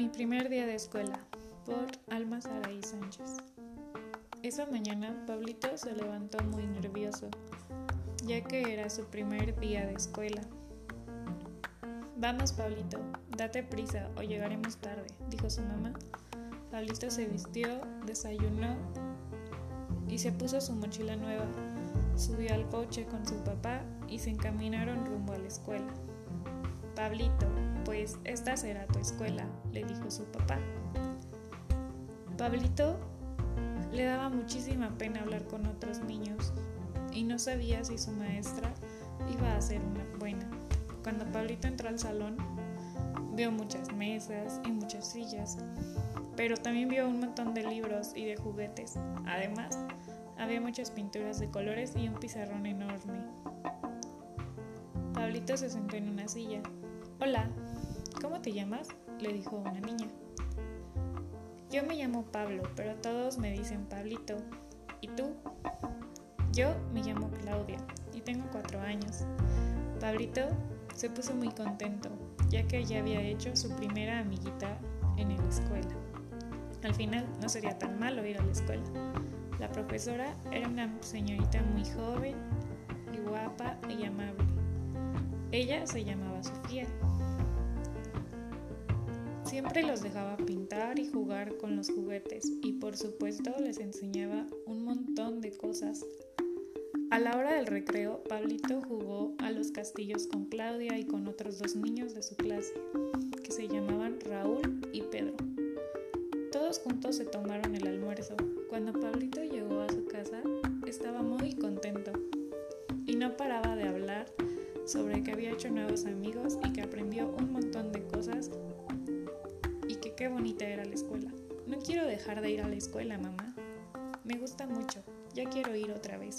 El primer día de escuela, por Alma Saraí Sánchez. Esa mañana Pablito se levantó muy nervioso, ya que era su primer día de escuela. Vamos, Pablito, date prisa o llegaremos tarde, dijo su mamá. Pablito se vistió, desayunó y se puso su mochila nueva. Subió al coche con su papá y se encaminaron rumbo a la escuela. Pablito, pues esta será tu escuela, le dijo su papá. Pablito le daba muchísima pena hablar con otros niños y no sabía si su maestra iba a ser una buena. Cuando Pablito entró al salón, vio muchas mesas y muchas sillas, pero también vio un montón de libros y de juguetes. Además, había muchas pinturas de colores y un pizarrón enorme. Pablito se sentó en una silla. Hola, ¿cómo te llamas? le dijo una niña. Yo me llamo Pablo, pero todos me dicen Pablito. ¿Y tú? Yo me llamo Claudia y tengo cuatro años. Pablito se puso muy contento, ya que ya había hecho su primera amiguita en la escuela. Al final no sería tan malo ir a la escuela. La profesora era una señorita muy joven y guapa y amable. Ella se llamaba Sofía. Siempre los dejaba pintar y jugar con los juguetes y por supuesto les enseñaba un montón de cosas. A la hora del recreo, Pablito jugó a los castillos con Claudia y con otros dos niños de su clase, que se llamaban Raúl y Pedro. Todos juntos se tomaron el almuerzo. Cuando Pablito llegó a su casa, estaba muy contento y no paraba de hablar sobre que había hecho nuevos amigos y que aprendió un montón de cosas y que qué bonita era la escuela. No quiero dejar de ir a la escuela, mamá. Me gusta mucho. Ya quiero ir otra vez.